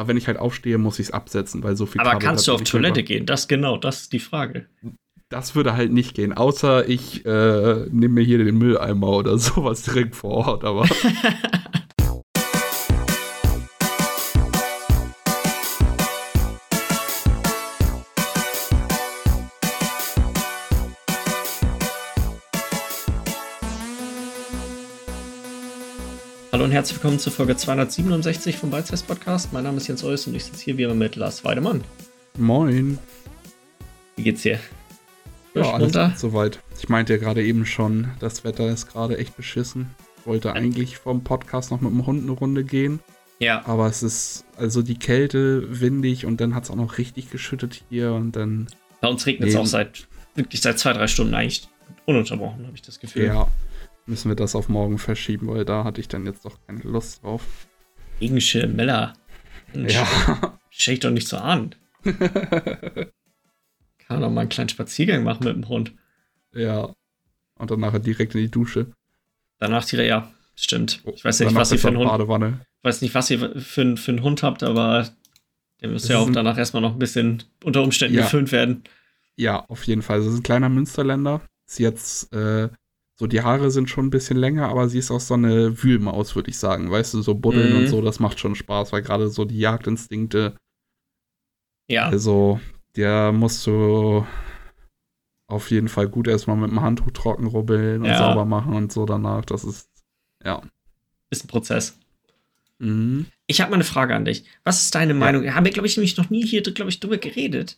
Aber wenn ich halt aufstehe, muss ich es absetzen, weil so viel Aber Kabel kannst du auf Toilette gehen? Das genau, das ist die Frage. Das würde halt nicht gehen, außer ich äh, nehme mir hier den Mülleimer oder sowas direkt vor Ort, aber. herzlich willkommen zur Folge 267 vom Beizest Podcast. Mein Name ist Jens Eus und ich sitze hier wieder mit Lars Weidemann. Moin. Wie geht's dir? Ja, alles runter? soweit. Ich meinte ja gerade eben schon, das Wetter ist gerade echt beschissen. Ich wollte eigentlich vom Podcast noch mit dem Hund eine Runde gehen. Ja. Aber es ist also die Kälte, windig und dann hat es auch noch richtig geschüttet hier und dann. Bei uns regnet es auch seit wirklich seit zwei, drei Stunden eigentlich ununterbrochen, habe ich das Gefühl. Ja, müssen wir das auf morgen verschieben, weil da hatte ich dann jetzt doch keine Lust drauf. Regenschirm, Miller. Ja. Ich doch nicht so an. Kann doch mal einen kleinen Spaziergang machen mit dem Hund. Ja. Und dann nachher direkt in die Dusche. Danach direkt, ja, stimmt. Ich weiß ja nicht, was ihr für einen Hund. Badewanne. Ich weiß nicht, was ihr für, für einen Hund habt, aber der müsste ja auch danach erstmal noch ein bisschen unter Umständen ja. gefüllt werden. Ja, auf jeden Fall. Das ist ein kleiner Münsterländer. Ist jetzt äh, so, die Haare sind schon ein bisschen länger, aber sie ist auch so eine Wühlmaus, würde ich sagen. Weißt du, so buddeln mhm. und so, das macht schon Spaß, weil gerade so die Jagdinstinkte. Ja. Also, der musst du auf jeden Fall gut erstmal mit dem Handtuch trocken rubbeln und ja. sauber machen und so danach. Das ist, ja. Ist ein Prozess. Mhm. Ich habe mal eine Frage an dich. Was ist deine ja. Meinung? Haben wir, glaube ich, nämlich noch nie hier, glaube ich, drüber geredet.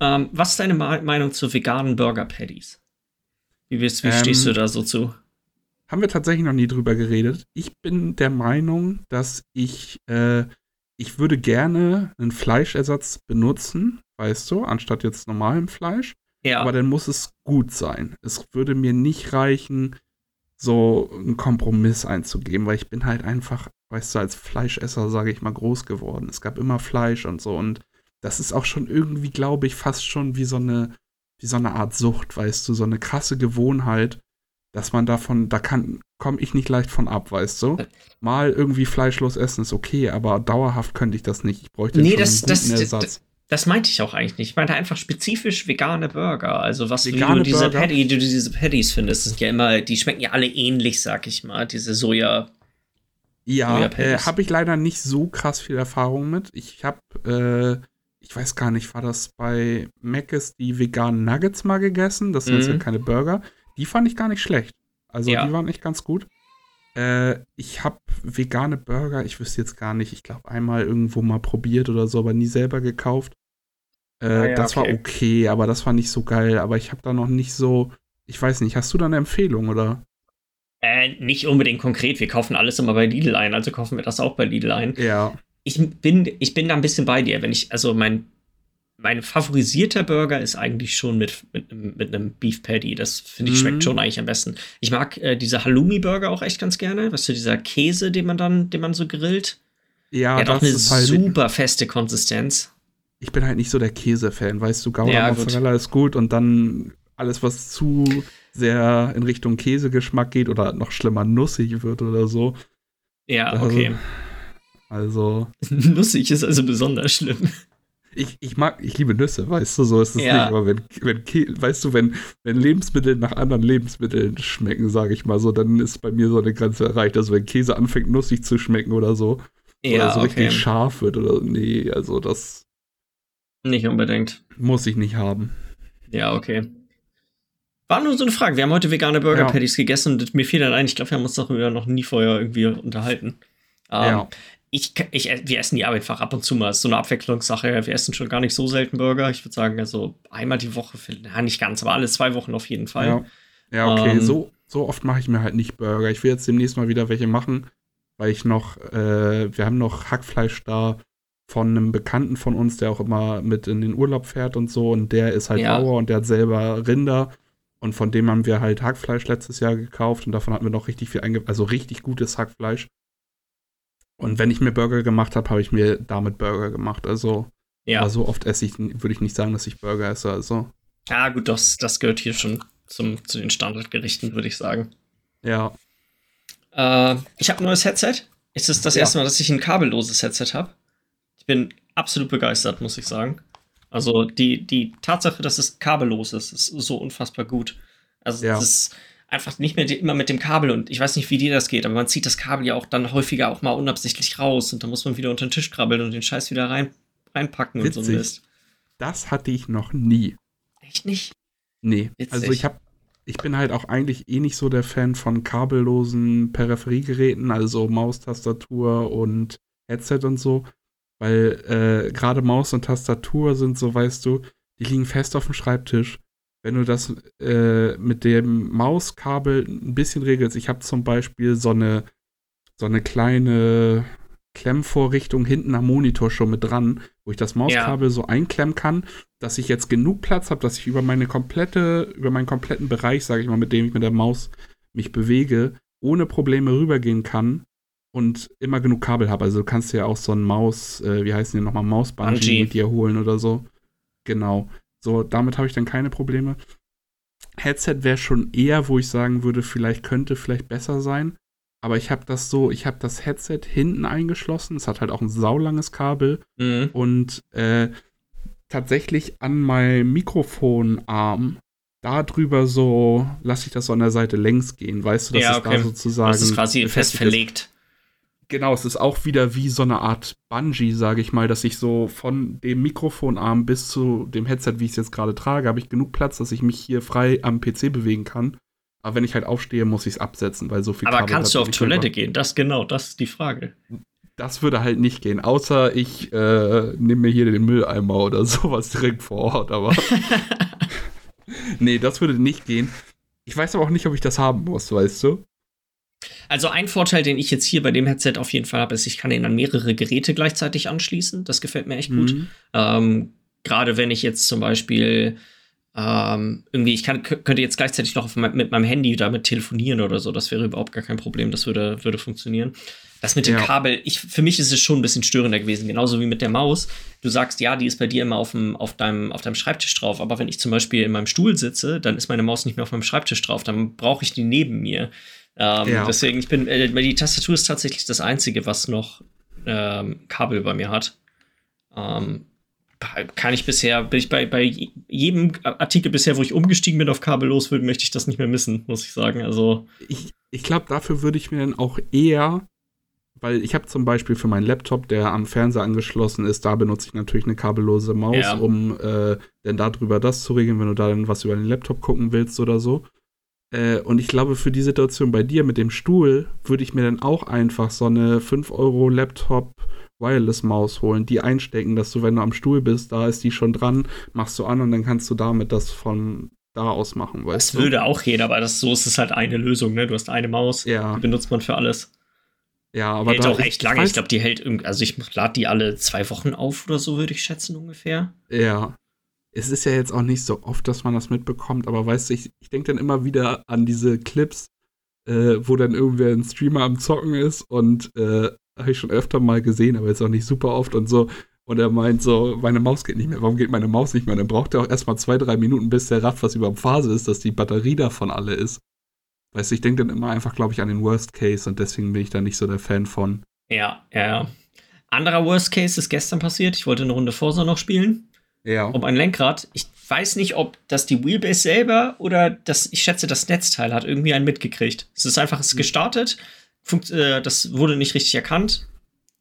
Ähm, was ist deine Meinung zu veganen Burger Patties? Wie, bist, wie ähm, stehst du da so zu? Haben wir tatsächlich noch nie drüber geredet. Ich bin der Meinung, dass ich, äh, ich würde gerne einen Fleischersatz benutzen, weißt du, anstatt jetzt normalem Fleisch. Ja. Aber dann muss es gut sein. Es würde mir nicht reichen, so einen Kompromiss einzugeben, weil ich bin halt einfach, weißt du, als Fleischesser, sage ich mal, groß geworden. Es gab immer Fleisch und so und das ist auch schon irgendwie, glaube ich, fast schon wie so eine wie so eine Art Sucht, weißt du, so eine krasse Gewohnheit, dass man davon, da kann, komme ich nicht leicht von ab, weißt du? Mal irgendwie fleischlos essen ist okay, aber dauerhaft könnte ich das nicht. Ich bräuchte nee, das, einen guten das, Ersatz. Das, das meinte ich auch eigentlich nicht. Ich meinte einfach spezifisch vegane Burger. Also was vegane du diese, Patty, du diese Patties findest, sind ja immer, die schmecken ja alle ähnlich, sag ich mal. Diese Soja. Ja, äh, habe ich leider nicht so krass viel Erfahrung mit. Ich habe äh, ich weiß gar nicht, war das bei Mc's die veganen Nuggets mal gegessen? Das sind mhm. jetzt ja keine Burger. Die fand ich gar nicht schlecht. Also ja. die waren echt ganz gut. Äh, ich habe vegane Burger, ich wüsste jetzt gar nicht, ich glaube einmal irgendwo mal probiert oder so, aber nie selber gekauft. Äh, ah, ja, das okay. war okay, aber das war nicht so geil. Aber ich habe da noch nicht so, ich weiß nicht, hast du da eine Empfehlung oder? Äh, nicht unbedingt konkret. Wir kaufen alles immer bei Lidl ein, also kaufen wir das auch bei Lidl ein. Ja ich bin, ich bin da ein bisschen bei dir. Wenn ich, also mein, mein favorisierter Burger ist eigentlich schon mit, mit, mit einem Beef Patty. Das finde ich schmeckt mhm. schon eigentlich am besten. Ich mag äh, diese Halloumi-Burger auch echt ganz gerne. Weißt du, dieser Käse, den man dann, den man so grillt. Ja, der hat auch eine halt super feste Konsistenz. Ich bin halt nicht so der Käse-Fan, weißt du, Gouda ja, Mozzarella gut. ist gut und dann alles, was zu sehr in Richtung Käsegeschmack geht oder noch schlimmer nussig wird oder so. Ja, okay. Also. Nussig ist also besonders schlimm. Ich, ich mag, ich liebe Nüsse, weißt du, so ist es ja. nicht. Aber wenn, wenn, weißt du, wenn, wenn Lebensmittel nach anderen Lebensmitteln schmecken, sage ich mal so, dann ist bei mir so eine Grenze erreicht. Also wenn Käse anfängt, nussig zu schmecken oder so. Ja, oder so okay. richtig scharf wird oder nee, also das. Nicht unbedingt. Muss ich nicht haben. Ja, okay. War nur so eine Frage. Wir haben heute vegane Burger Patties ja. gegessen und mir fiel dann ein, ich glaube, wir haben uns darüber noch nie vorher irgendwie unterhalten. Ähm, ja. Ich, ich, wir essen die einfach ab und zu mal. ist so eine Abwechslungssache. Wir essen schon gar nicht so selten Burger. Ich würde sagen, also einmal die Woche, ja, nicht ganz, aber alle zwei Wochen auf jeden Fall. Ja, ja okay. Ähm, so, so oft mache ich mir halt nicht Burger. Ich will jetzt demnächst mal wieder welche machen, weil ich noch, äh, wir haben noch Hackfleisch da von einem Bekannten von uns, der auch immer mit in den Urlaub fährt und so. Und der ist halt ja. Bauer und der hat selber Rinder. Und von dem haben wir halt Hackfleisch letztes Jahr gekauft und davon hatten wir noch richtig viel einge also richtig gutes Hackfleisch. Und wenn ich mir Burger gemacht habe, habe ich mir damit Burger gemacht. Also, ja. so oft esse ich, würde ich nicht sagen, dass ich Burger esse. Also. Ja, gut, das, das gehört hier schon zum, zu den Standardgerichten, würde ich sagen. Ja. Äh, ich habe ein neues Headset. Es ist das ja. erste Mal, dass ich ein kabelloses Headset habe. Ich bin absolut begeistert, muss ich sagen. Also die, die Tatsache, dass es kabellos ist, ist so unfassbar gut. Also ja. es ist einfach nicht mehr immer mit dem Kabel und ich weiß nicht, wie dir das geht, aber man zieht das Kabel ja auch dann häufiger auch mal unabsichtlich raus und dann muss man wieder unter den Tisch krabbeln und den Scheiß wieder rein, reinpacken Witzig. und so Mist. Das hatte ich noch nie. Echt nicht? Nee. Witzig. Also ich habe ich bin halt auch eigentlich eh nicht so der Fan von kabellosen Peripheriegeräten, also Maustastatur und Headset und so. Weil äh, gerade Maus und Tastatur sind so, weißt du, die liegen fest auf dem Schreibtisch. Wenn du das äh, mit dem Mauskabel ein bisschen regelst, ich habe zum Beispiel so eine, so eine kleine Klemmvorrichtung hinten am Monitor schon mit dran, wo ich das Mauskabel ja. so einklemmen kann, dass ich jetzt genug Platz habe, dass ich über meine komplette, über meinen kompletten Bereich, sage ich mal, mit dem ich mit der Maus mich bewege, ohne Probleme rübergehen kann und immer genug Kabel habe. Also du kannst ja auch so ein Maus, äh, wie heißen die nochmal, mit dir holen oder so. Genau. So, damit habe ich dann keine Probleme. Headset wäre schon eher, wo ich sagen würde, vielleicht könnte vielleicht besser sein. Aber ich habe das so, ich habe das Headset hinten eingeschlossen. Es hat halt auch ein saulanges Kabel. Mhm. Und äh, tatsächlich an meinem Mikrofonarm da drüber so, lasse ich das so an der Seite längs gehen. Weißt du, dass ja, okay. da sozusagen. Das ist quasi fest verlegt. Genau, es ist auch wieder wie so eine Art Bungee, sage ich mal, dass ich so von dem Mikrofonarm bis zu dem Headset, wie ich es jetzt gerade trage, habe ich genug Platz, dass ich mich hier frei am PC bewegen kann. Aber wenn ich halt aufstehe, muss ich es absetzen, weil so viel Aber Kabel kannst du auf Toilette über. gehen? Das genau, das ist die Frage. Das würde halt nicht gehen, außer ich äh, nehme mir hier den Mülleimer oder sowas direkt vor Ort, aber. nee, das würde nicht gehen. Ich weiß aber auch nicht, ob ich das haben muss, weißt du? Also ein Vorteil, den ich jetzt hier bei dem Headset auf jeden Fall habe, ist, ich kann ihn an mehrere Geräte gleichzeitig anschließen. Das gefällt mir echt gut. Mhm. Ähm, Gerade wenn ich jetzt zum Beispiel ähm, irgendwie, ich kann, könnte jetzt gleichzeitig noch mein, mit meinem Handy damit telefonieren oder so. Das wäre überhaupt gar kein Problem. Das würde, würde funktionieren. Das mit dem ja. Kabel, ich, für mich ist es schon ein bisschen störender gewesen, genauso wie mit der Maus. Du sagst, ja, die ist bei dir immer auf, dem, auf, deinem, auf deinem Schreibtisch drauf, aber wenn ich zum Beispiel in meinem Stuhl sitze, dann ist meine Maus nicht mehr auf meinem Schreibtisch drauf, dann brauche ich die neben mir. Ähm, ja, Deswegen, ich bin, äh, die Tastatur ist tatsächlich das Einzige, was noch ähm, Kabel bei mir hat. Ähm, kann ich bisher, bin ich bei, bei jedem Artikel bisher, wo ich umgestiegen bin auf kabellos, würde, möchte ich das nicht mehr missen, muss ich sagen. Also. Ich, ich glaube, dafür würde ich mir dann auch eher, weil ich habe zum Beispiel für meinen Laptop, der am Fernseher angeschlossen ist, da benutze ich natürlich eine kabellose Maus, ja. um äh, dann darüber das zu regeln, wenn du da dann was über den Laptop gucken willst oder so. Äh, und ich glaube, für die Situation bei dir mit dem Stuhl würde ich mir dann auch einfach so eine 5 Euro Laptop Wireless Maus holen, die einstecken, dass du, wenn du am Stuhl bist, da ist die schon dran, machst du an und dann kannst du damit das von da aus machen, weißt das du? würde auch gehen, aber das, so ist es halt eine Lösung, ne? Du hast eine Maus, ja. die benutzt man für alles. Ja, aber hält auch echt lange. Ich, ich glaube, die hält irgendwie, also ich lade die alle zwei Wochen auf oder so, würde ich schätzen ungefähr. Ja es ist ja jetzt auch nicht so oft, dass man das mitbekommt, aber weißt du, ich, ich denke dann immer wieder an diese Clips, äh, wo dann irgendwer ein Streamer am Zocken ist und äh, habe ich schon öfter mal gesehen, aber jetzt auch nicht super oft und so. Und er meint so, meine Maus geht nicht mehr. Warum geht meine Maus nicht mehr? Dann braucht er auch erstmal zwei, drei Minuten, bis der Rad was über Phase ist, dass die Batterie davon alle ist. Weißt du, ich denke dann immer einfach, glaube ich, an den Worst Case und deswegen bin ich da nicht so der Fan von. Ja, ja, ja. Anderer Worst Case ist gestern passiert. Ich wollte eine Runde Forza noch spielen ja. um ein Lenkrad. Ich weiß nicht, ob das die Wheelbase selber oder das, ich schätze, das Netzteil hat irgendwie einen mitgekriegt. Es ist einfach es ist hm. gestartet, funkt, äh, das wurde nicht richtig erkannt.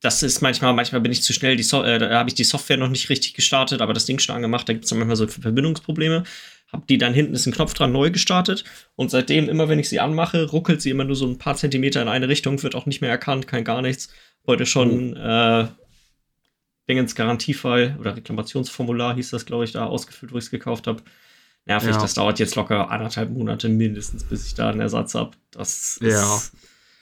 Das ist manchmal, manchmal bin ich zu schnell, so äh, da habe ich die Software noch nicht richtig gestartet, aber das Ding schon angemacht, da gibt es manchmal so Verbindungsprobleme. Hab die dann hinten ist ein Knopf dran neu gestartet und seitdem, immer wenn ich sie anmache, ruckelt sie immer nur so ein paar Zentimeter in eine Richtung, wird auch nicht mehr erkannt, kein gar nichts. Heute schon oh. äh, Dingens Garantiefall oder Reklamationsformular hieß das, glaube ich, da ausgefüllt, wo ich es gekauft habe. Nervig, ja. das dauert jetzt locker anderthalb Monate mindestens, bis ich da einen Ersatz habe. Das ja,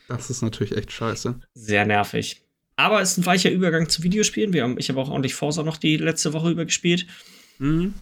das ist natürlich echt scheiße. Sehr nervig. Aber es ist ein weicher Übergang zu Videospielen. Wir haben, ich habe auch ordentlich Forza noch die letzte Woche über gespielt. Mhm.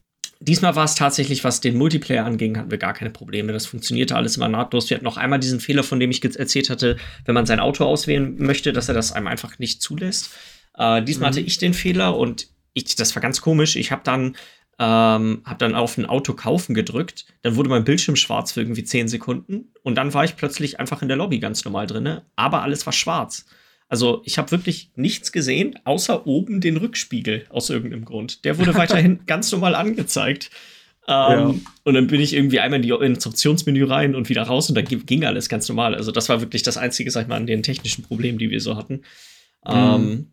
Diesmal war es tatsächlich, was den Multiplayer anging, hatten wir gar keine Probleme. Das funktionierte alles immer nahtlos. Wir hatten noch einmal diesen Fehler, von dem ich erzählt hatte, wenn man sein Auto auswählen möchte, dass er das einem einfach nicht zulässt. Äh, diesmal mhm. hatte ich den Fehler und ich, das war ganz komisch. Ich habe dann, ähm, hab dann auf ein Auto kaufen gedrückt. Dann wurde mein Bildschirm schwarz für irgendwie 10 Sekunden. Und dann war ich plötzlich einfach in der Lobby ganz normal drin. Aber alles war schwarz. Also ich habe wirklich nichts gesehen, außer oben den Rückspiegel aus irgendeinem Grund. Der wurde weiterhin ganz normal angezeigt. Ähm, ja. Und dann bin ich irgendwie einmal in die Instruktionsmenü rein und wieder raus und dann ging alles ganz normal. Also das war wirklich das Einzige, sag ich mal, an den technischen Problemen, die wir so hatten. Mhm. Ähm,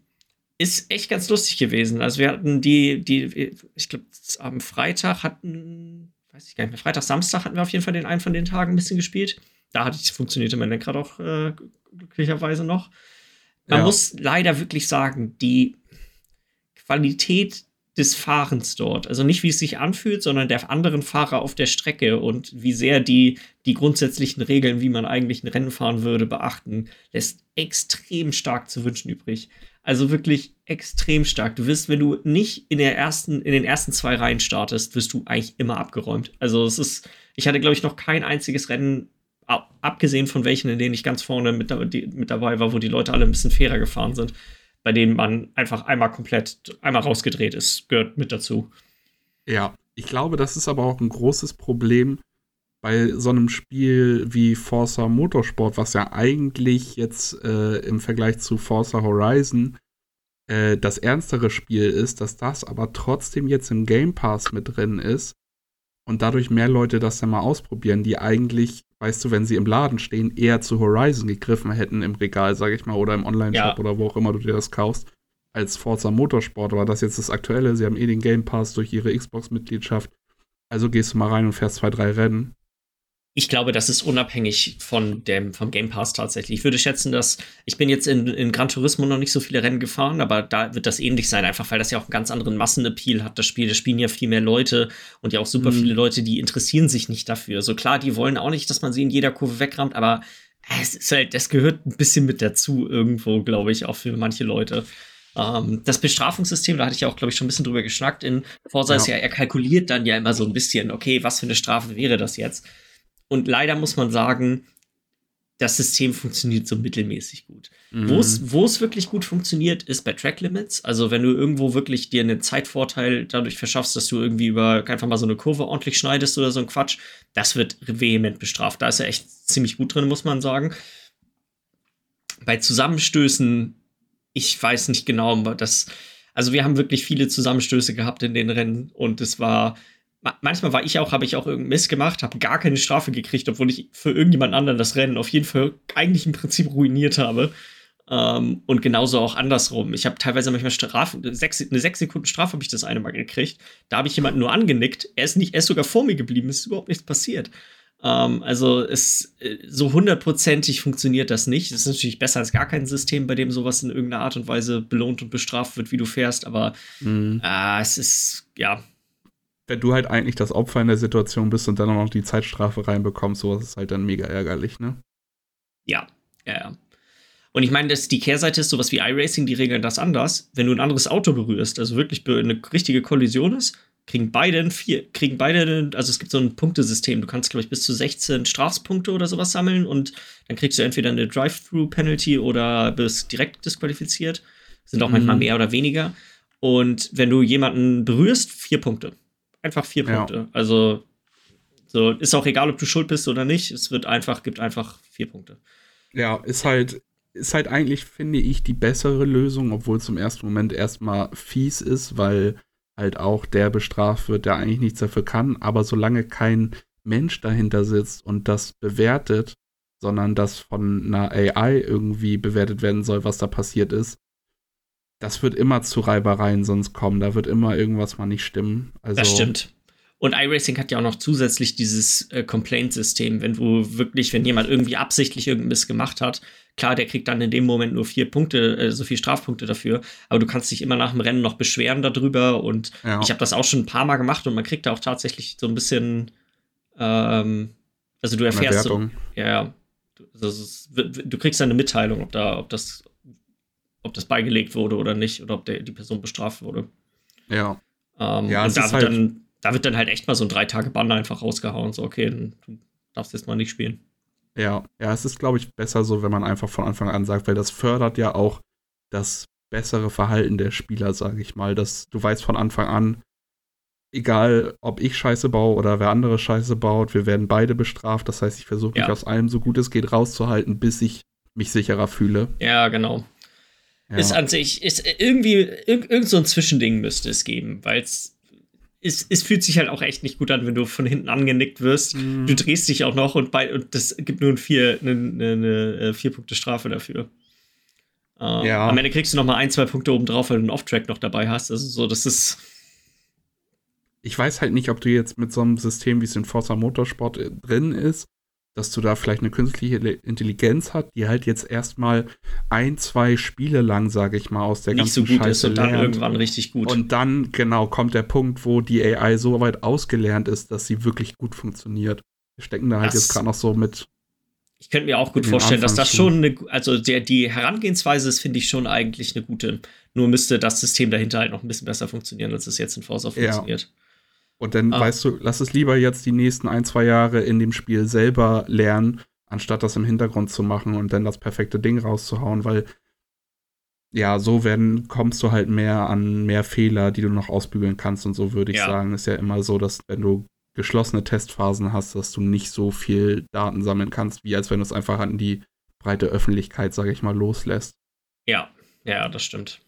ist echt ganz lustig gewesen. Also wir hatten die, die, ich glaube, am Freitag hatten, weiß ich gar nicht mehr, Freitag, Samstag hatten wir auf jeden Fall den einen von den Tagen ein bisschen gespielt. Da hatte ich, funktionierte mein Lenkrad auch äh, glücklicherweise noch. Man ja. muss leider wirklich sagen, die Qualität des Fahrens dort, also nicht wie es sich anfühlt, sondern der anderen Fahrer auf der Strecke und wie sehr die die grundsätzlichen Regeln, wie man eigentlich ein Rennen fahren würde, beachten, lässt extrem stark zu wünschen übrig. Also wirklich extrem stark. Du wirst, wenn du nicht in der ersten, in den ersten zwei Reihen startest, wirst du eigentlich immer abgeräumt. Also es ist, ich hatte glaube ich noch kein einziges Rennen abgesehen von welchen, in denen ich ganz vorne mit, mit dabei war, wo die Leute alle ein bisschen fairer gefahren sind, bei denen man einfach einmal komplett, einmal rausgedreht ist, gehört mit dazu. Ja, ich glaube, das ist aber auch ein großes Problem bei so einem Spiel wie Forza Motorsport, was ja eigentlich jetzt äh, im Vergleich zu Forza Horizon äh, das ernstere Spiel ist, dass das aber trotzdem jetzt im Game Pass mit drin ist und dadurch mehr Leute das dann mal ausprobieren, die eigentlich, weißt du, wenn sie im Laden stehen, eher zu Horizon gegriffen hätten im Regal, sag ich mal, oder im Online-Shop ja. oder wo auch immer du dir das kaufst, als Forza Motorsport. Aber das jetzt das Aktuelle, sie haben eh den Game Pass durch ihre Xbox-Mitgliedschaft. Also gehst du mal rein und fährst zwei, drei Rennen. Ich glaube, das ist unabhängig von dem, vom Game Pass tatsächlich. Ich würde schätzen, dass ich bin jetzt in, in Gran Turismo noch nicht so viele Rennen gefahren, aber da wird das ähnlich sein, einfach weil das ja auch einen ganz anderen Massenappeal hat. Das Spiel, das spielen ja viel mehr Leute und ja auch super mhm. viele Leute, die interessieren sich nicht dafür. So klar, die wollen auch nicht, dass man sie in jeder Kurve wegrammt, aber es ist halt, das gehört ein bisschen mit dazu irgendwo, glaube ich, auch für manche Leute. Ähm, das Bestrafungssystem, da hatte ich ja auch, glaube ich, schon ein bisschen drüber geschnackt in Forza, ja. ist ja, er kalkuliert dann ja immer so ein bisschen, okay, was für eine Strafe wäre das jetzt? Und leider muss man sagen, das System funktioniert so mittelmäßig gut. Mhm. Wo es wirklich gut funktioniert, ist bei Track Limits. Also wenn du irgendwo wirklich dir einen Zeitvorteil dadurch verschaffst, dass du irgendwie über einfach mal so eine Kurve ordentlich schneidest oder so ein Quatsch, das wird vehement bestraft. Da ist er echt ziemlich gut drin, muss man sagen. Bei Zusammenstößen, ich weiß nicht genau, das, also wir haben wirklich viele Zusammenstöße gehabt in den Rennen und es war manchmal war ich auch, habe ich auch irgendeinen Mist gemacht, habe gar keine Strafe gekriegt, obwohl ich für irgendjemand anderen das Rennen auf jeden Fall eigentlich im Prinzip ruiniert habe. Ähm, und genauso auch andersrum. Ich habe teilweise manchmal Strafen, sechs, eine sechs Sekunden Strafe habe ich das eine Mal gekriegt. Da habe ich jemanden nur angenickt. Er ist nicht, er ist sogar vor mir geblieben, es ist überhaupt nichts passiert. Ähm, also es äh, so hundertprozentig funktioniert das nicht. Es ist natürlich besser als gar kein System, bei dem sowas in irgendeiner Art und Weise belohnt und bestraft wird, wie du fährst, aber mhm. äh, es ist, ja, wenn du halt eigentlich das Opfer in der Situation bist und dann auch noch die Zeitstrafe reinbekommst, sowas ist halt dann mega ärgerlich, ne? Ja, ja, ja. Und ich meine, dass die Kehrseite ist sowas wie iRacing, die regeln das anders. Wenn du ein anderes Auto berührst, also wirklich eine richtige Kollision ist, kriegen beide vier, kriegen beide, also es gibt so ein Punktesystem. Du kannst, glaube ich, bis zu 16 Strafpunkte oder sowas sammeln und dann kriegst du entweder eine Drive-Through-Penalty oder bist direkt disqualifiziert. Sind auch mhm. manchmal mehr oder weniger. Und wenn du jemanden berührst, vier Punkte. Einfach vier Punkte. Ja. Also so, ist auch egal, ob du schuld bist oder nicht. Es wird einfach, gibt einfach vier Punkte. Ja, ist halt, ist halt eigentlich, finde ich, die bessere Lösung, obwohl es im ersten Moment erstmal fies ist, weil halt auch der bestraft wird, der eigentlich nichts dafür kann. Aber solange kein Mensch dahinter sitzt und das bewertet, sondern das von einer AI irgendwie bewertet werden soll, was da passiert ist, das wird immer zu Reibereien sonst kommen. Da wird immer irgendwas mal nicht stimmen. Also, das stimmt. Und iRacing hat ja auch noch zusätzlich dieses äh, Complaint-System, wenn du wirklich, wenn jemand irgendwie absichtlich irgendwas gemacht hat, klar, der kriegt dann in dem Moment nur vier Punkte, äh, so viel Strafpunkte dafür, aber du kannst dich immer nach dem Rennen noch beschweren darüber und ja. ich habe das auch schon ein paar Mal gemacht und man kriegt da auch tatsächlich so ein bisschen, ähm, also du erfährst, so, ja, also, du kriegst eine Mitteilung, ob da, ob das, ob das beigelegt wurde oder nicht oder ob der, die Person bestraft wurde. Ja. Ähm, ja und da wird, halt dann, da wird dann halt echt mal so ein drei Tage Banner einfach rausgehauen. So, okay, du darfst jetzt mal nicht spielen. Ja, ja, es ist, glaube ich, besser so, wenn man einfach von Anfang an sagt, weil das fördert ja auch das bessere Verhalten der Spieler, sage ich mal. Dass du weißt von Anfang an, egal ob ich Scheiße baue oder wer andere Scheiße baut, wir werden beide bestraft. Das heißt, ich versuche mich ja. aus allem so gut es geht rauszuhalten, bis ich mich sicherer fühle. Ja, genau. Ja. Ist an sich, ist irgendwie, irg irgend so ein Zwischending müsste es geben, weil es es, es fühlt sich halt auch echt nicht gut an, wenn du von hinten angenickt wirst. Mhm. Du drehst dich auch noch und, bei, und das gibt nur vier, eine, eine, eine äh, vier Punkte Strafe dafür. Uh, ja. Am Ende kriegst du noch mal ein, zwei Punkte oben drauf, weil du einen Off-Track noch dabei hast. Also so, das ist. Ich weiß halt nicht, ob du jetzt mit so einem System, wie es in Forza Motorsport äh, drin ist, dass du da vielleicht eine künstliche Intelligenz hast, die halt jetzt erstmal ein, zwei Spiele lang, sage ich mal, aus der Nicht ganzen so gut Scheiße ist und dann lernt. irgendwann richtig gut. Und dann, genau, kommt der Punkt, wo die AI so weit ausgelernt ist, dass sie wirklich gut funktioniert. Wir stecken da halt das, jetzt gerade noch so mit. Ich könnte mir auch gut vorstellen, dass das schon eine, also der, die Herangehensweise ist, finde ich schon eigentlich eine gute. Nur müsste das System dahinter halt noch ein bisschen besser funktionieren, als es jetzt in Forza funktioniert. Und dann ah. weißt du, lass es lieber jetzt die nächsten ein, zwei Jahre in dem Spiel selber lernen, anstatt das im Hintergrund zu machen und dann das perfekte Ding rauszuhauen, weil ja, so werden, kommst du halt mehr an mehr Fehler, die du noch ausbügeln kannst und so würde ich ja. sagen. Ist ja immer so, dass wenn du geschlossene Testphasen hast, dass du nicht so viel Daten sammeln kannst, wie als wenn du es einfach an die breite Öffentlichkeit, sage ich mal, loslässt. Ja, ja, das stimmt.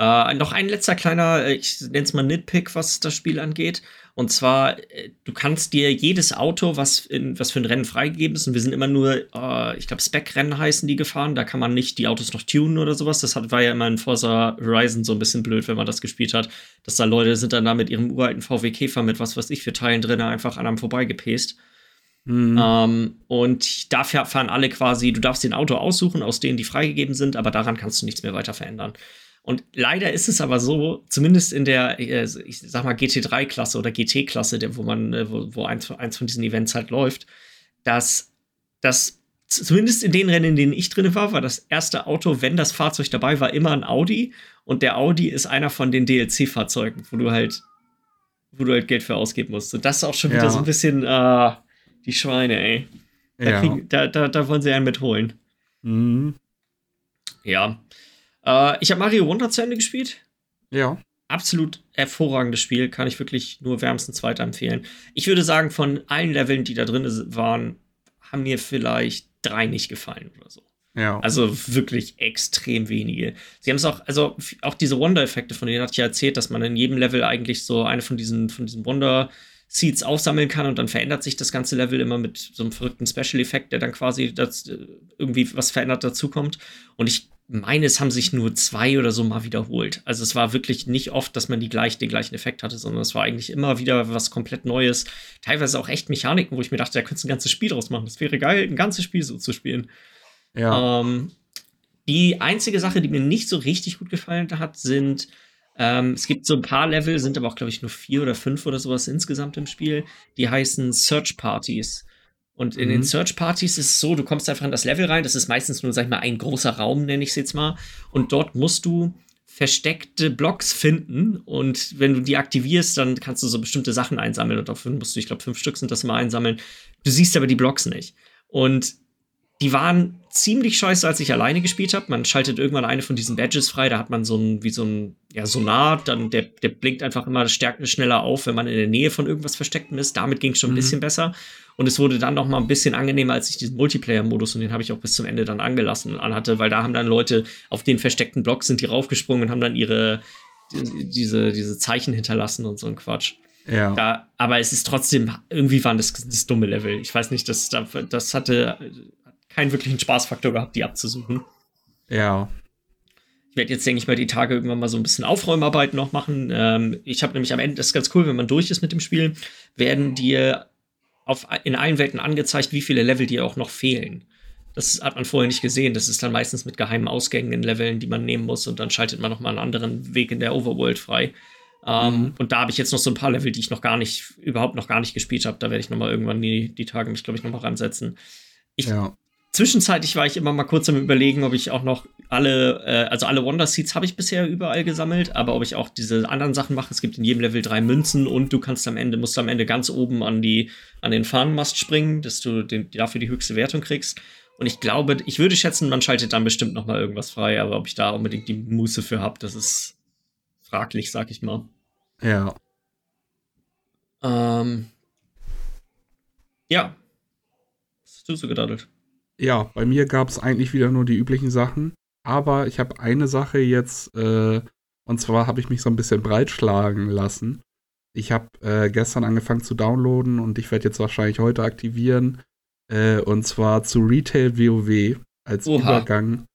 Äh, noch ein letzter kleiner, äh, ich nenne es mal Nitpick, was das Spiel angeht. Und zwar, äh, du kannst dir jedes Auto, was, in, was für ein Rennen freigegeben ist, und wir sind immer nur, äh, ich glaube, Spec-Rennen heißen die gefahren, da kann man nicht die Autos noch tunen oder sowas. Das hat, war ja immer in Forza Horizon so ein bisschen blöd, wenn man das gespielt hat, dass da Leute sind dann da mit ihrem uralten VW Käfer mit was weiß ich für Teilen drin einfach an einem vorbeigepäst. Mhm. Ähm, und dafür fahren alle quasi, du darfst den Auto aussuchen, aus denen die freigegeben sind, aber daran kannst du nichts mehr weiter verändern. Und leider ist es aber so, zumindest in der, äh, ich sag mal, GT3-Klasse oder GT-Klasse, wo man, äh, wo, wo eins, eins von diesen Events halt läuft, dass das zumindest in den Rennen, in denen ich drin war, war das erste Auto, wenn das Fahrzeug dabei war, immer ein Audi. Und der Audi ist einer von den DLC-Fahrzeugen, wo du halt, wo du halt Geld für ausgeben musst. Und das ist auch schon wieder ja. so ein bisschen, äh, die Schweine, ey. Da, ja. krieg, da, da, da wollen sie einen mitholen. Mhm. Ja. Äh, ich habe Mario Wonder zu Ende gespielt. Ja. Absolut hervorragendes Spiel, kann ich wirklich nur wärmstens weiterempfehlen. Ich würde sagen, von allen Leveln, die da drin waren, haben mir vielleicht drei nicht gefallen oder so. Ja. Also wirklich extrem wenige. Sie haben es auch, also auch diese Wonder-Effekte, von denen hatte ich ja erzählt, dass man in jedem Level eigentlich so eine von diesen, von diesen Wonder- Seeds aufsammeln kann und dann verändert sich das ganze Level immer mit so einem verrückten Special-Effekt, der dann quasi das, äh, irgendwie was verändert dazukommt. Und ich meines haben sich nur zwei oder so mal wiederholt. Also es war wirklich nicht oft, dass man die gleich, den gleichen Effekt hatte, sondern es war eigentlich immer wieder was komplett Neues. Teilweise auch echt Mechaniken, wo ich mir dachte, da könntest du ein ganzes Spiel draus machen. Das wäre geil, ein ganzes Spiel so zu spielen. Ja. Ähm, die einzige Sache, die mir nicht so richtig gut gefallen hat, sind, ähm, es gibt so ein paar Level, sind aber auch, glaube ich, nur vier oder fünf oder sowas insgesamt im Spiel, die heißen Search Parties. Und in mhm. den Search-Partys ist es so, du kommst einfach in das Level rein, das ist meistens nur, sag ich mal, ein großer Raum, nenne ich es jetzt mal. Und dort musst du versteckte Blocks finden und wenn du die aktivierst, dann kannst du so bestimmte Sachen einsammeln und dafür musst du, ich glaube, fünf Stück sind das mal einsammeln. Du siehst aber die Blocks nicht. Und die waren ziemlich scheiße, als ich alleine gespielt habe. Man schaltet irgendwann eine von diesen Badges frei, da hat man so ein, wie so ein, ja, Sonar, dann der, der blinkt einfach immer stärker, schneller auf, wenn man in der Nähe von irgendwas Verstecktem ist. Damit ging es schon ein mhm. bisschen besser. Und es wurde dann noch mal ein bisschen angenehmer, als ich diesen Multiplayer-Modus, und den habe ich auch bis zum Ende dann angelassen, anhatte, weil da haben dann Leute auf den versteckten Blocks sind die raufgesprungen und haben dann ihre, diese, diese Zeichen hinterlassen und so ein Quatsch. Ja. Da, aber es ist trotzdem, irgendwie waren das, das dumme Level. Ich weiß nicht, das, das hatte keinen wirklichen Spaßfaktor gehabt, die abzusuchen. Ja. Ich werde jetzt, denke ich mal, die Tage irgendwann mal so ein bisschen Aufräumarbeit noch machen. Ähm, ich habe nämlich am Ende, das ist ganz cool, wenn man durch ist mit dem Spiel, werden dir auf, in allen Welten angezeigt, wie viele Level dir auch noch fehlen. Das hat man vorher nicht gesehen. Das ist dann meistens mit geheimen Ausgängen in Leveln, die man nehmen muss und dann schaltet man nochmal einen anderen Weg in der Overworld frei. Ähm, mhm. Und da habe ich jetzt noch so ein paar Level, die ich noch gar nicht, überhaupt noch gar nicht gespielt habe. Da werde ich nochmal irgendwann die, die Tage mich, glaube ich, nochmal ransetzen. Ich ja zwischenzeitlich war ich immer mal kurz am überlegen, ob ich auch noch alle, äh, also alle Wonder Seeds habe ich bisher überall gesammelt, aber ob ich auch diese anderen Sachen mache. Es gibt in jedem Level drei Münzen und du kannst am Ende, musst am Ende ganz oben an die, an den Fahnenmast springen, dass du den, dafür die höchste Wertung kriegst. Und ich glaube, ich würde schätzen, man schaltet dann bestimmt noch mal irgendwas frei, aber ob ich da unbedingt die Muße für habe, das ist fraglich, sag ich mal. Ja. Ähm. Ja. Was hast du so gedaddelt? Ja, bei mir gab es eigentlich wieder nur die üblichen Sachen. aber ich habe eine Sache jetzt, äh, und zwar habe ich mich so ein bisschen breitschlagen lassen. Ich habe äh, gestern angefangen zu downloaden und ich werde jetzt wahrscheinlich heute aktivieren. Äh, und zwar zu Retail WoW als Oha. Übergang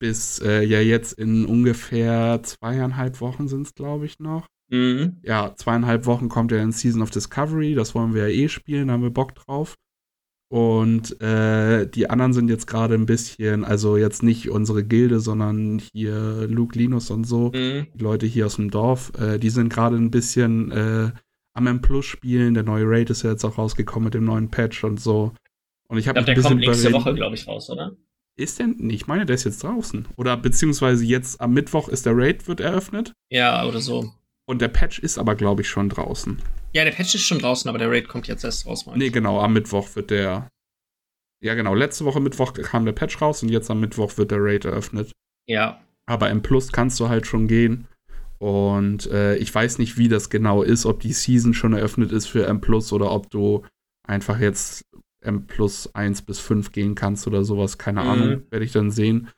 bis äh, ja jetzt in ungefähr zweieinhalb Wochen sind es, glaube ich, noch. Mhm. Ja, zweieinhalb Wochen kommt ja in Season of Discovery. Das wollen wir ja eh spielen, da haben wir Bock drauf. Und äh, die anderen sind jetzt gerade ein bisschen, also jetzt nicht unsere Gilde, sondern hier Luke Linus und so, mhm. die Leute hier aus dem Dorf, äh, die sind gerade ein bisschen äh, am M Plus spielen. Der neue Raid ist ja jetzt auch rausgekommen mit dem neuen Patch und so. Und ich habe ein bisschen. Der kommt nächste Woche, glaube ich, raus, oder? Ist der? Ich meine, der ist jetzt draußen. Oder beziehungsweise jetzt am Mittwoch ist der Raid, wird eröffnet. Ja, oder so. Und der Patch ist aber, glaube ich, schon draußen. Ja, der Patch ist schon draußen, aber der Raid kommt jetzt erst raus. Nee, genau, am Mittwoch wird der. Ja, genau, letzte Woche Mittwoch kam der Patch raus und jetzt am Mittwoch wird der Raid eröffnet. Ja. Aber im Plus kannst du halt schon gehen. Und äh, ich weiß nicht, wie das genau ist, ob die Season schon eröffnet ist für M Plus oder ob du einfach jetzt M Plus 1 bis 5 gehen kannst oder sowas. Keine mhm. Ahnung, werde ich dann sehen.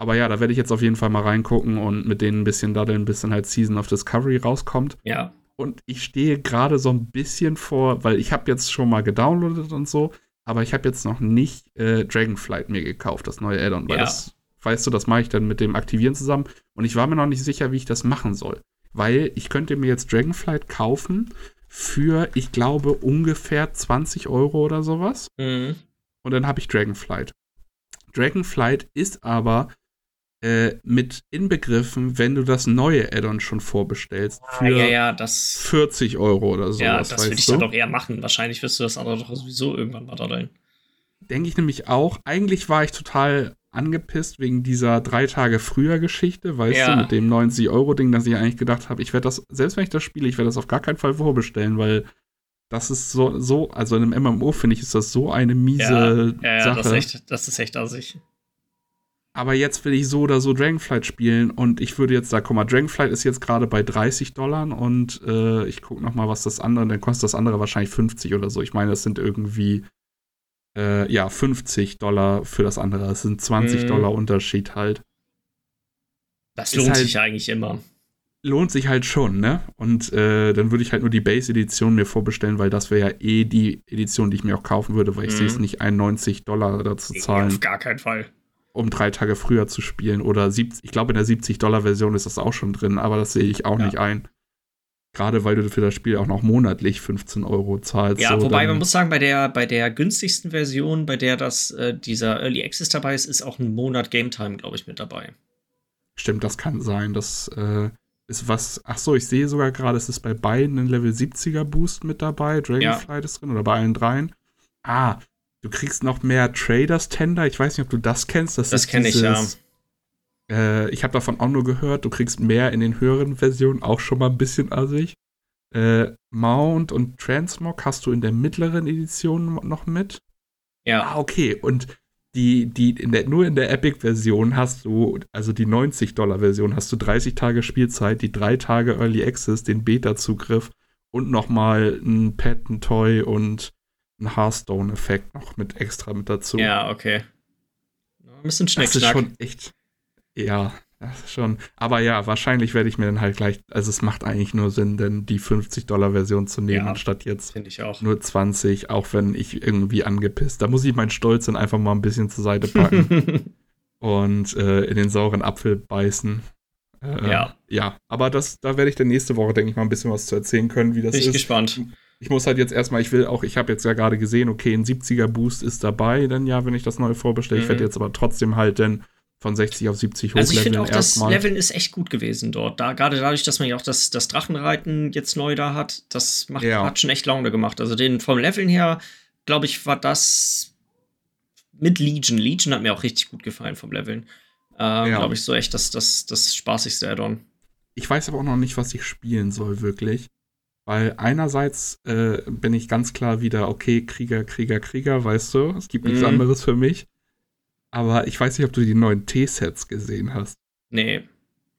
Aber ja, da werde ich jetzt auf jeden Fall mal reingucken und mit denen ein bisschen daddeln, bis dann halt Season of Discovery rauskommt. Ja. Und ich stehe gerade so ein bisschen vor, weil ich habe jetzt schon mal gedownloadet und so, aber ich habe jetzt noch nicht äh, Dragonflight mir gekauft, das neue Addon, weil ja. das, weißt du, das mache ich dann mit dem Aktivieren zusammen. Und ich war mir noch nicht sicher, wie ich das machen soll. Weil ich könnte mir jetzt Dragonflight kaufen für, ich glaube, ungefähr 20 Euro oder sowas. Mhm. Und dann habe ich Dragonflight. Dragonflight ist aber äh, mit inbegriffen, wenn du das neue Addon schon vorbestellst. Für ah, ja, ja, das, 40 Euro oder so. Ja, das würde ich dann doch eher machen. Wahrscheinlich wirst du das andere doch sowieso irgendwann mal da rein. Denke ich nämlich auch. Eigentlich war ich total angepisst wegen dieser drei Tage früher Geschichte, weißt ja. du, mit dem 90-Euro-Ding, dass ich eigentlich gedacht habe, ich werde das, selbst wenn ich das spiele, ich werde das auf gar keinen Fall vorbestellen, weil das ist so, so also in einem MMO finde ich, ist das so eine miese ja, ja, Sache. Das ist echt, das ist echt assig aber jetzt will ich so oder so Dragonflight spielen und ich würde jetzt da, guck mal, Dragonflight ist jetzt gerade bei 30 Dollar und äh, ich gucke noch mal, was das andere, dann kostet das andere wahrscheinlich 50 oder so. Ich meine, das sind irgendwie, äh, ja, 50 Dollar für das andere. Das sind 20 mhm. Dollar Unterschied halt. Das lohnt halt, sich eigentlich immer. Lohnt sich halt schon, ne? Und äh, dann würde ich halt nur die Base-Edition mir vorbestellen, weil das wäre ja eh die Edition, die ich mir auch kaufen würde, weil ich mhm. sehe es nicht 91 Dollar dazu zahlen. Auf gar keinen Fall um drei Tage früher zu spielen. Oder 70, ich glaube, in der 70-Dollar-Version ist das auch schon drin, aber das sehe ich auch ja. nicht ein. Gerade weil du für das Spiel auch noch monatlich 15 Euro zahlst. Ja, so, wobei man muss sagen, bei der, bei der günstigsten Version, bei der das, äh, dieser Early Access dabei ist, ist auch ein Monat Game Time, glaube ich, mit dabei. Stimmt, das kann sein. Das äh, ist was. Ach so, ich sehe sogar gerade, es ist bei beiden ein Level 70er Boost mit dabei. Dragonflight ja. ist drin oder bei allen dreien. Ah, Du kriegst noch mehr Traders Tender. Ich weiß nicht, ob du das kennst. Das, das kenne ich, ja. Äh, ich habe davon auch nur gehört, du kriegst mehr in den höheren Versionen, auch schon mal ein bisschen assig. Äh, Mount und Transmog hast du in der mittleren Edition noch mit. Ja. Ah, okay. Und die, die in der, nur in der Epic-Version hast du, also die 90-Dollar-Version, hast du 30 Tage Spielzeit, die drei Tage Early Access, den Beta-Zugriff und nochmal ein Pet, ein Toy und einen Hearthstone-Effekt noch mit extra mit dazu. Ja, okay. Ein bisschen Schnick, Das ist schon echt. Ja, das ist schon. Aber ja, wahrscheinlich werde ich mir dann halt gleich. Also, es macht eigentlich nur Sinn, denn die 50-Dollar-Version zu nehmen, ja, statt jetzt nur 20, auch wenn ich irgendwie angepisst. Da muss ich meinen Stolz dann einfach mal ein bisschen zur Seite packen und äh, in den sauren Apfel beißen. Äh, ja. Ja, aber das, da werde ich dann nächste Woche, denke ich mal, ein bisschen was zu erzählen können, wie das Bin ist. Ich gespannt ich muss halt jetzt erstmal, ich will auch, ich habe jetzt ja gerade gesehen, okay, ein 70er Boost ist dabei, dann ja, wenn ich das neue vorbestelle. Mhm. Ich werde jetzt aber trotzdem halt dann von 60 auf 70 hochleveln. Also ich finde auch, das Leveln ist echt gut gewesen dort. Da, gerade dadurch, dass man ja auch das, das Drachenreiten jetzt neu da hat, das macht, ja. hat schon echt Laune gemacht. Also den vom Leveln her, glaube ich, war das mit Legion. Legion hat mir auch richtig gut gefallen vom Leveln. Ähm, ja. Glaube ich, so echt das, das, das spaßigste Add-on. Ich weiß aber auch noch nicht, was ich spielen soll, wirklich. Weil einerseits äh, bin ich ganz klar wieder, okay, Krieger, Krieger, Krieger, weißt du, es gibt nichts mm. anderes für mich. Aber ich weiß nicht, ob du die neuen T-Sets gesehen hast. Nee.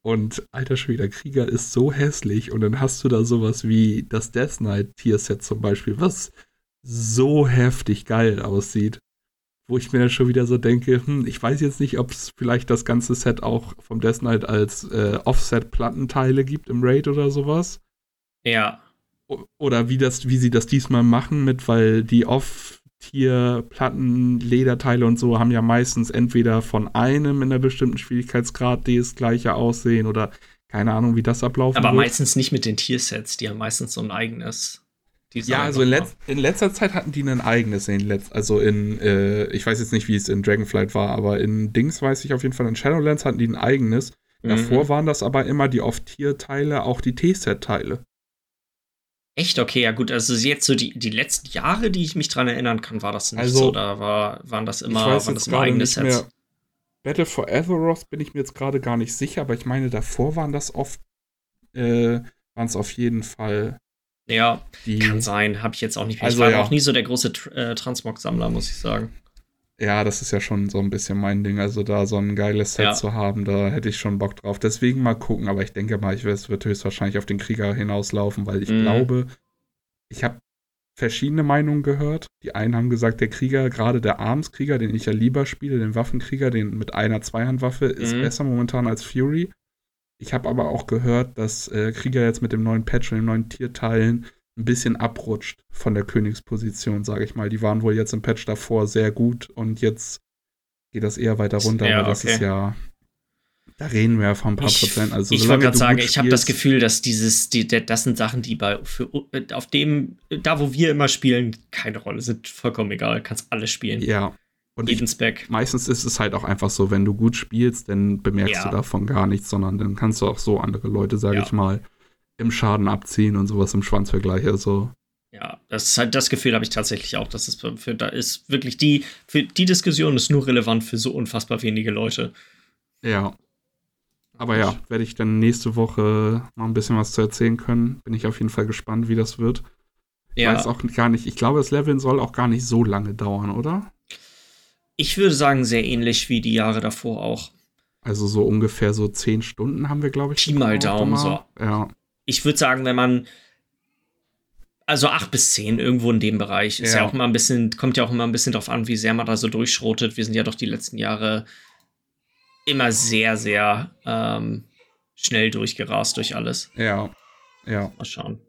Und alter Schwede, Krieger ist so hässlich und dann hast du da sowas wie das Death Knight Tier-Set zum Beispiel, was so heftig geil aussieht. wo ich mir dann schon wieder so denke, hm, ich weiß jetzt nicht, ob es vielleicht das ganze Set auch vom Death Knight als äh, Offset-Plattenteile gibt im Raid oder sowas. Ja. Oder wie das, wie sie das diesmal machen mit, weil die Off-Tier-Platten, Lederteile und so haben ja meistens entweder von einem in einer bestimmten Schwierigkeitsgrad, das gleiche aussehen oder keine Ahnung, wie das ablaufen Aber wird. meistens nicht mit den Tiersets, die haben meistens so ein eigenes. Design ja, also in, Letz-, in, letzter Zeit hatten die ein eigenes. In Letz-, also in, äh, ich weiß jetzt nicht, wie es in Dragonflight war, aber in Dings weiß ich auf jeden Fall, in Shadowlands hatten die ein eigenes. Mhm. Davor waren das aber immer die Off-Tier-Teile, auch die T-Set-Teile. Echt? Okay, ja gut. Also jetzt so die, die letzten Jahre, die ich mich dran erinnern kann, war das nicht also, so. Da war, waren das immer, waren das immer eigene Sets. Battle for Azeroth bin ich mir jetzt gerade gar nicht sicher, aber ich meine, davor waren das oft, äh, waren es auf jeden Fall. Ja, die, kann sein. Habe ich jetzt auch nicht mehr. Also, ich war ja. auch nie so der große äh, Transmog-Sammler, muss ich sagen. Ja, das ist ja schon so ein bisschen mein Ding. Also da so ein geiles Set ja. zu haben, da hätte ich schon Bock drauf. Deswegen mal gucken, aber ich denke mal, ich, es wird höchstwahrscheinlich auf den Krieger hinauslaufen, weil ich mhm. glaube, ich habe verschiedene Meinungen gehört. Die einen haben gesagt, der Krieger, gerade der Armskrieger, den ich ja lieber spiele, den Waffenkrieger, den mit einer Zweihandwaffe, ist mhm. besser momentan als Fury. Ich habe aber auch gehört, dass äh, Krieger jetzt mit dem neuen Patch und den neuen Tierteilen ein bisschen abrutscht von der Königsposition, sage ich mal. Die waren wohl jetzt im Patch davor sehr gut und jetzt geht das eher weiter runter, ja, aber das okay. ist ja. Da reden wir ja von ein paar ich, Prozent. Also, ich wollte gerade sagen, ich habe das Gefühl, dass dieses, die, das sind Sachen, die bei für, auf dem, da wo wir immer spielen, keine Rolle sind, vollkommen egal. Kannst alles spielen. Ja. Und jeden Spec. Meistens ist es halt auch einfach so, wenn du gut spielst, dann bemerkst ja. du davon gar nichts, sondern dann kannst du auch so andere Leute, sage ja. ich mal, im Schaden abziehen und sowas im Schwanzvergleich. Also. Ja, das ist halt das Gefühl habe ich tatsächlich auch, dass es für, da ist wirklich die, für die Diskussion ist nur relevant für so unfassbar wenige Leute. Ja. Aber ja, werde ich dann nächste Woche mal ein bisschen was zu erzählen können. Bin ich auf jeden Fall gespannt, wie das wird. Ja. Weiß auch gar nicht. Ich glaube, das Leveln soll auch gar nicht so lange dauern, oder? Ich würde sagen, sehr ähnlich wie die Jahre davor auch. Also so ungefähr so zehn Stunden haben wir, glaube ich. Pi mal Daumen, so. Ja ich würde sagen, wenn man also acht bis zehn irgendwo in dem Bereich ist ja. ja. auch immer ein bisschen, kommt ja auch immer ein bisschen drauf an, wie sehr man da so durchschrotet. Wir sind ja doch die letzten Jahre immer sehr, sehr ähm, schnell durchgerast durch alles. Ja, ja. Mal schauen.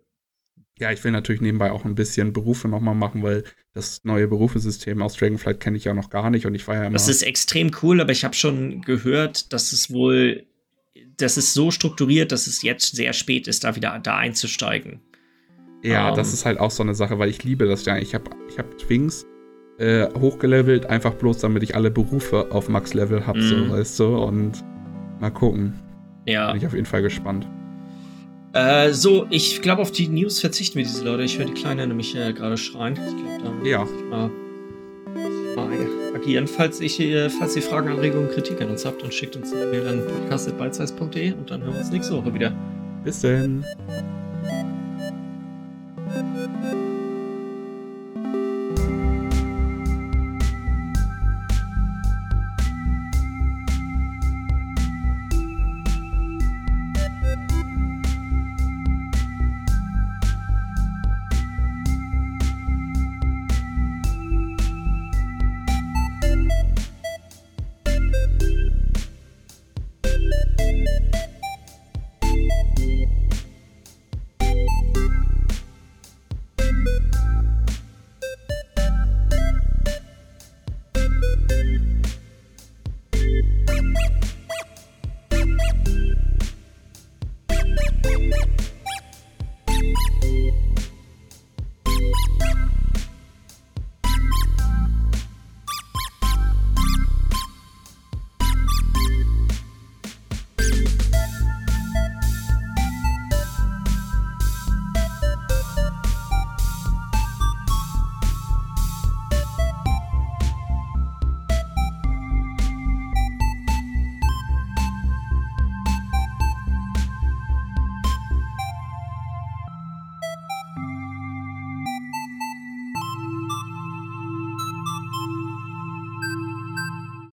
Ja, ich will natürlich nebenbei auch ein bisschen Berufe nochmal machen, weil das neue Berufesystem aus Dragonflight kenne ich ja noch gar nicht und ich war ja immer. Das ist extrem cool, aber ich habe schon gehört, dass es wohl das ist so strukturiert, dass es jetzt sehr spät ist, da wieder da einzusteigen. Ja, um, das ähm. ist halt auch so eine Sache, weil ich liebe das ja. Ich habe ich hab Twings äh, hochgelevelt, einfach bloß damit ich alle Berufe auf Max-Level habe, mm. so, mhm. weißt du, und mal gucken. Ja. Bin ich auf jeden Fall gespannt. Äh, so, ich glaube, auf die News verzichten wir diese Leute. Ich höre die Kleine nämlich äh, gerade schreien. Ich glaube, da ja. muss ich mal, mal agieren. Falls, ich, äh, falls ihr Fragen, Anregungen, Kritik an uns habt, dann schickt uns eine Mail an podcast.beizeiss.de und dann hören wir uns nächste Woche wieder. Bis denn.